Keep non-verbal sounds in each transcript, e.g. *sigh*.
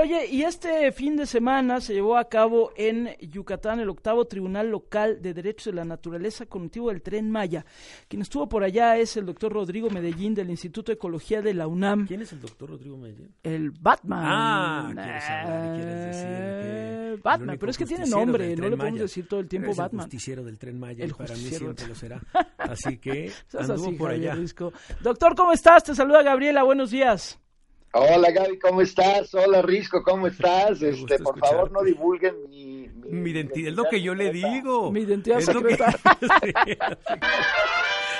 Oye, y este fin de semana se llevó a cabo en Yucatán el octavo Tribunal Local de Derechos de la Naturaleza con motivo del Tren Maya. Quien estuvo por allá es el doctor Rodrigo Medellín del Instituto de Ecología de la UNAM. ¿Quién es el doctor Rodrigo Medellín? El Batman. Ah, quieres hablar, quieres decir que el Batman, pero es que tiene nombre, no le podemos Maya. decir todo el tiempo Batman. El justiciero del Tren Maya El y para mí justiciero. siempre lo será. *laughs* Así que anduvo así, por allá. Doctor, ¿cómo estás? Te saluda Gabriela, buenos días. Hola Gaby, ¿cómo estás? Hola Risco, ¿cómo *laughs* estás? Este, por favor, no divulguen mi, Mi identidad, es lo que yo le secreta. digo. Mi identidad Es lo que- secreta. *laughs* Sí, así.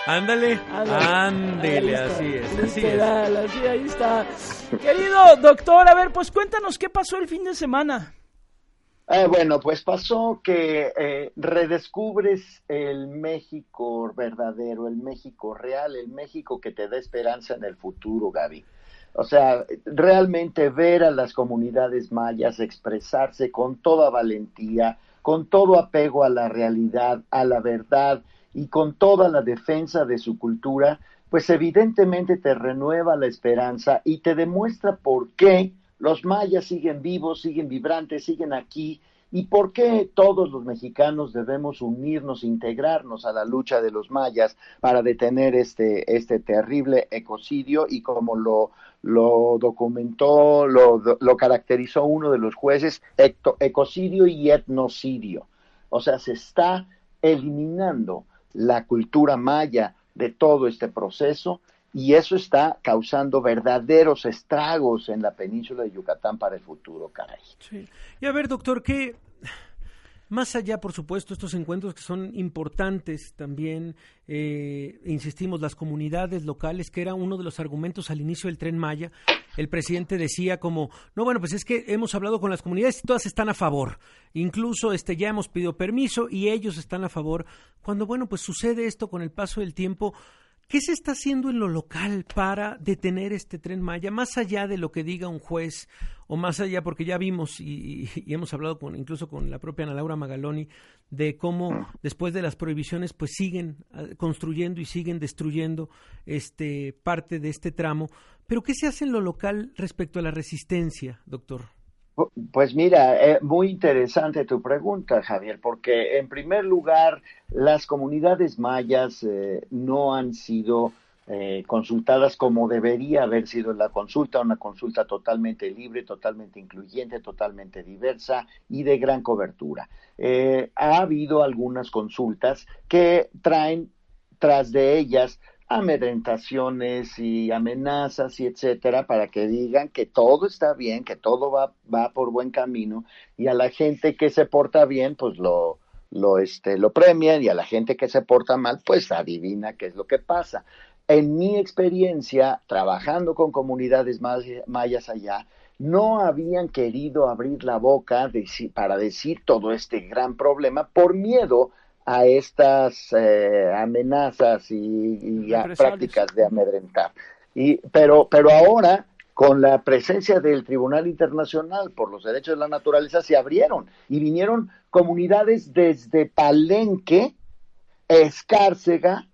Ándale, está, así es, así es. literal, así, ahí está. Querido doctor, a ver, pues cuéntanos qué pasó el fin de semana. Eh, bueno, pues pasó que eh, redescubres el México verdadero, el México real, el México que te da esperanza en el futuro, Gaby. O sea, realmente ver a las comunidades mayas expresarse con toda valentía, con todo apego a la realidad, a la verdad y con toda la defensa de su cultura, pues evidentemente te renueva la esperanza y te demuestra por qué los mayas siguen vivos, siguen vibrantes, siguen aquí y por qué todos los mexicanos debemos unirnos, integrarnos a la lucha de los mayas para detener este, este terrible ecocidio y como lo, lo documentó, lo, lo caracterizó uno de los jueces, ecocidio y etnocidio. O sea, se está eliminando la cultura maya de todo este proceso y eso está causando verdaderos estragos en la península de Yucatán para el futuro, caray. Sí. Y a ver, doctor, que más allá, por supuesto, estos encuentros que son importantes también, eh, insistimos, las comunidades locales, que era uno de los argumentos al inicio del tren Maya, el presidente decía como, no, bueno, pues es que hemos hablado con las comunidades y todas están a favor, incluso este ya hemos pedido permiso y ellos están a favor, cuando, bueno, pues sucede esto con el paso del tiempo, ¿Qué se está haciendo en lo local para detener este tren Maya, más allá de lo que diga un juez o más allá, porque ya vimos y, hemos hablado con, incluso con la propia Ana Laura Magaloni de cómo después de las prohibiciones pues siguen ah, construyendo y siguen destruyendo este parte de este tramo. Pero ¿qué se hace en lo local respecto a la resistencia, doctor? Pues mira, eh, muy interesante tu pregunta, Javier, porque en primer lugar, las comunidades mayas eh, no han sido eh, consultadas como debería haber sido la consulta, una consulta totalmente libre, totalmente incluyente, totalmente diversa y de gran cobertura. Eh, ha habido algunas consultas que traen tras de ellas amedrentaciones y amenazas y etcétera para que digan que todo está bien, que todo va, va por buen camino y a la gente que se porta bien pues lo, lo, este, lo premian y a la gente que se porta mal pues adivina qué es lo que pasa. En mi experiencia, trabajando con comunidades may- mayas allá, no habían querido abrir la boca para decir todo este gran problema por miedo a estas eh, amenazas y, y a Represalias. prácticas de amedrentar. Y, pero, pero ahora, con la presencia del Tribunal Internacional por los Derechos de la Naturaleza, se abrieron y vinieron comunidades desde Palenque, Escárcega,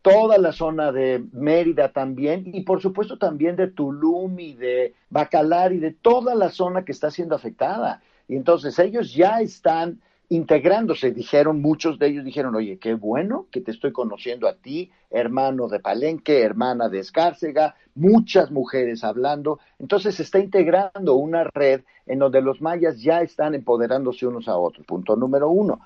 toda la zona de Mérida también, y por supuesto también de Tulum y de Bacalar y de toda la zona que está siendo afectada. Y entonces ellos ya están integrándose, dijeron, muchos de ellos dijeron, oye, qué bueno que te estoy conociendo a ti, hermano de Palenque, hermana de Escárcega, muchas mujeres hablando, entonces se está integrando una red en donde los mayas ya están empoderándose unos a otros, punto número uno.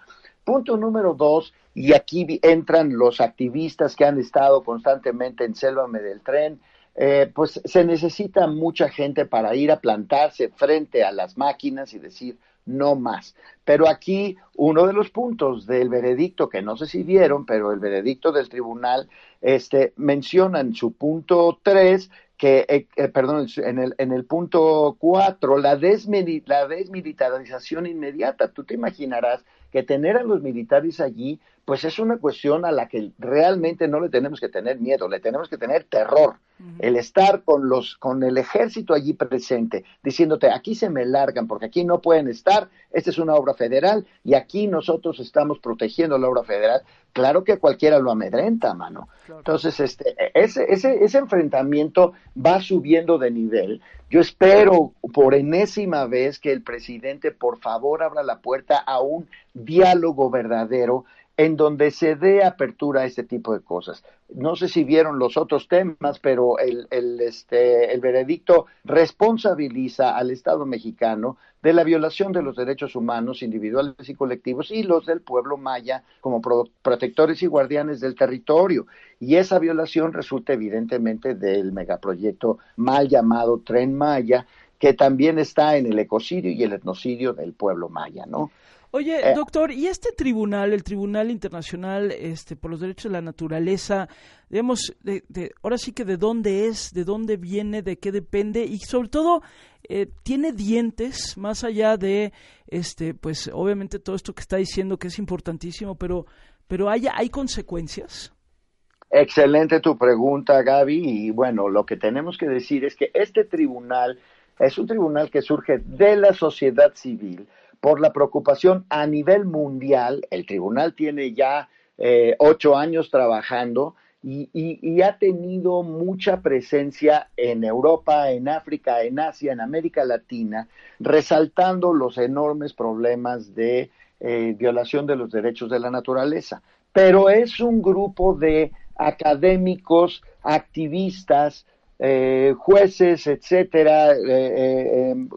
Punto número dos, y aquí entran los activistas que han estado constantemente en Sélvame del Tren, eh, pues se necesita mucha gente para ir a plantarse frente a las máquinas y decir no más. Pero aquí uno de los puntos del veredicto, que no sé si vieron, pero el veredicto del tribunal este, menciona en su punto 3 que, eh, eh, perdón, en el, en el punto 4, la, la desmilitarización inmediata. Tú te imaginarás que tener a los militares allí pues es una cuestión a la que realmente no le tenemos que tener miedo, le tenemos que tener terror. El estar con los, con el ejército allí presente, diciéndote aquí se me largan porque aquí no pueden estar, esta es una obra federal y aquí nosotros estamos protegiendo la obra federal. Claro que cualquiera lo amedrenta, mano. Entonces, este, ese, ese, ese enfrentamiento va subiendo de nivel. Yo espero por enésima vez que el presidente por favor abra la puerta a un diálogo verdadero en donde se dé apertura a este tipo de cosas. No sé si vieron los otros temas, pero el, el, este, el veredicto responsabiliza al Estado mexicano de la violación de los derechos humanos individuales y colectivos y los del pueblo maya como protectores y guardianes del territorio. Y esa violación resulta evidentemente del megaproyecto mal llamado Tren Maya, que también está en el ecocidio y el etnocidio del pueblo maya, ¿no? Oye, eh, doctor, ¿y este tribunal, el Tribunal Internacional este, por los Derechos de la Naturaleza, digamos, de, ahora sí que de dónde es, de dónde viene, de qué depende y sobre todo, eh, ¿tiene dientes más allá de, este, pues obviamente todo esto que está diciendo que es importantísimo, pero, pero hay, hay consecuencias? Excelente tu pregunta, Gaby. Y bueno, lo que tenemos que decir es que este tribunal es un tribunal que surge de la sociedad civil por la preocupación a nivel mundial. El tribunal tiene ya eh, ocho años trabajando y, ha tenido mucha presencia en Europa, en África, en Asia, en América Latina, resaltando los enormes problemas de eh, violación de los derechos de la naturaleza. Pero es un grupo de académicos, activistas, eh, jueces, etcétera,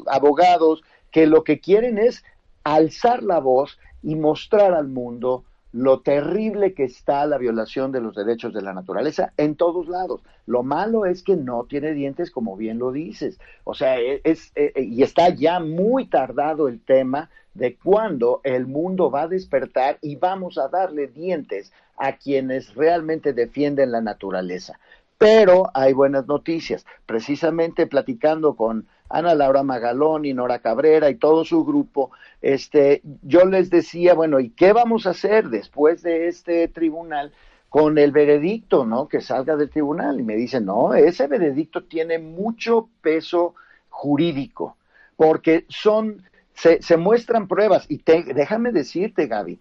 abogados, que lo que quieren es alzar la voz y mostrar al mundo lo terrible que está la violación de los derechos de la naturaleza en todos lados. Lo malo es que no tiene dientes, como bien lo dices. O sea, e, es, e, e, y está ya muy tardado el tema de cuándo el mundo va a despertar y vamos a darle dientes a quienes realmente defienden la naturaleza. Pero hay buenas noticias. Precisamente platicando con Ana Laura Magalón y Nora Cabrera y todo su grupo, este, yo les decía, bueno, ¿y qué vamos a hacer después de este tribunal? con el veredicto, ¿no? Que salga del tribunal. Y me dicen, no, ese veredicto tiene mucho peso jurídico, porque son, se, se muestran pruebas. Y déjame decirte, Gaby,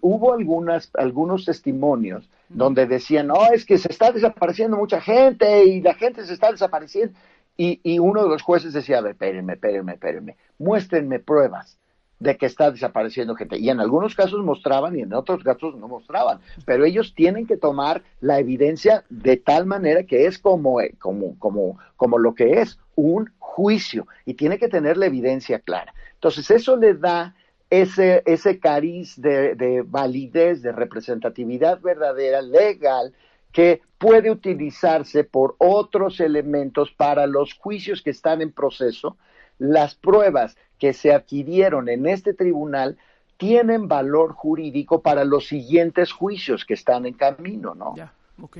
hubo algunas, algunos testimonios donde decían, no, es que se está desapareciendo mucha gente y la gente se está desapareciendo. Y, uno de los jueces decía, a ver, espérenme, espérenme, espérenme, muéstrenme pruebas de que está desapareciendo gente. Y en algunos casos mostraban y en otros casos no mostraban. Pero ellos tienen que tomar la evidencia de tal manera que es como, como, como, como lo que es un juicio y tiene que tener la evidencia clara. Entonces eso le da ese, ese cariz de, de validez, de representatividad verdadera, legal, que puede utilizarse por otros elementos para los juicios que están en proceso. Las pruebas que se adquirieron en este tribunal tienen valor jurídico para los siguientes juicios que están en camino, ¿no? Ya, ok.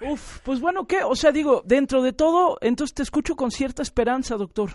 Uf, pues bueno, ¿qué? O sea, digo, dentro de todo, entonces te escucho con cierta esperanza, doctor.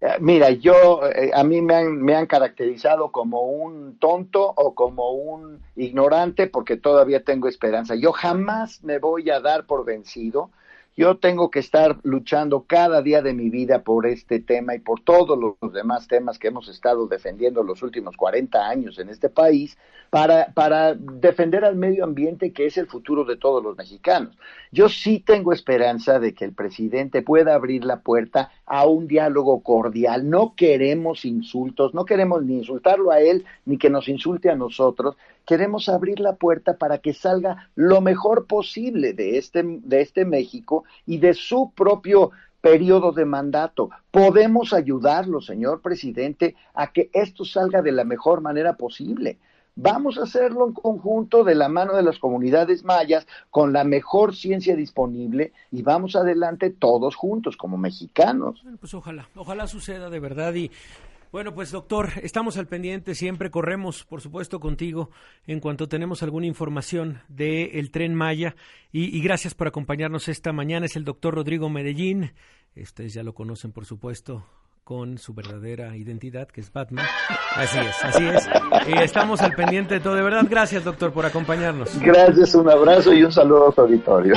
Eh, mira, yo, eh, a mí me han, me han caracterizado como un tonto o como un ignorante porque todavía tengo esperanza. Yo jamás me voy a dar por vencido yo tengo que estar luchando cada día de mi vida por este tema y por todos los demás temas que hemos estado defendiendo los últimos 40 años en este país para, para defender al medio ambiente que es el futuro de todos los mexicanos. Yo sí tengo esperanza de que el presidente pueda abrir la puerta a un diálogo cordial. No queremos insultos, no queremos ni insultarlo a él ni que nos insulte a nosotros, queremos abrir la puerta para que salga lo mejor posible de este, de este México y de su propio periodo de mandato. Podemos ayudarlo, señor presidente, a que esto salga de la mejor manera posible. Vamos a hacerlo en conjunto de la mano de las comunidades mayas, con la mejor ciencia disponible y vamos adelante todos juntos como mexicanos. pues ojalá, ojalá suceda de verdad y bueno, pues doctor, estamos al pendiente, siempre corremos, por supuesto, contigo en cuanto tenemos alguna información del tren Maya. Y, gracias por acompañarnos esta mañana. Es el doctor Rodrigo Medellín, ustedes ya lo conocen, por supuesto, con su verdadera identidad, que es Batman. Así es, así es. Estamos al pendiente de todo. De verdad, gracias, doctor, por acompañarnos. Gracias, un abrazo y un saludo a su auditorio.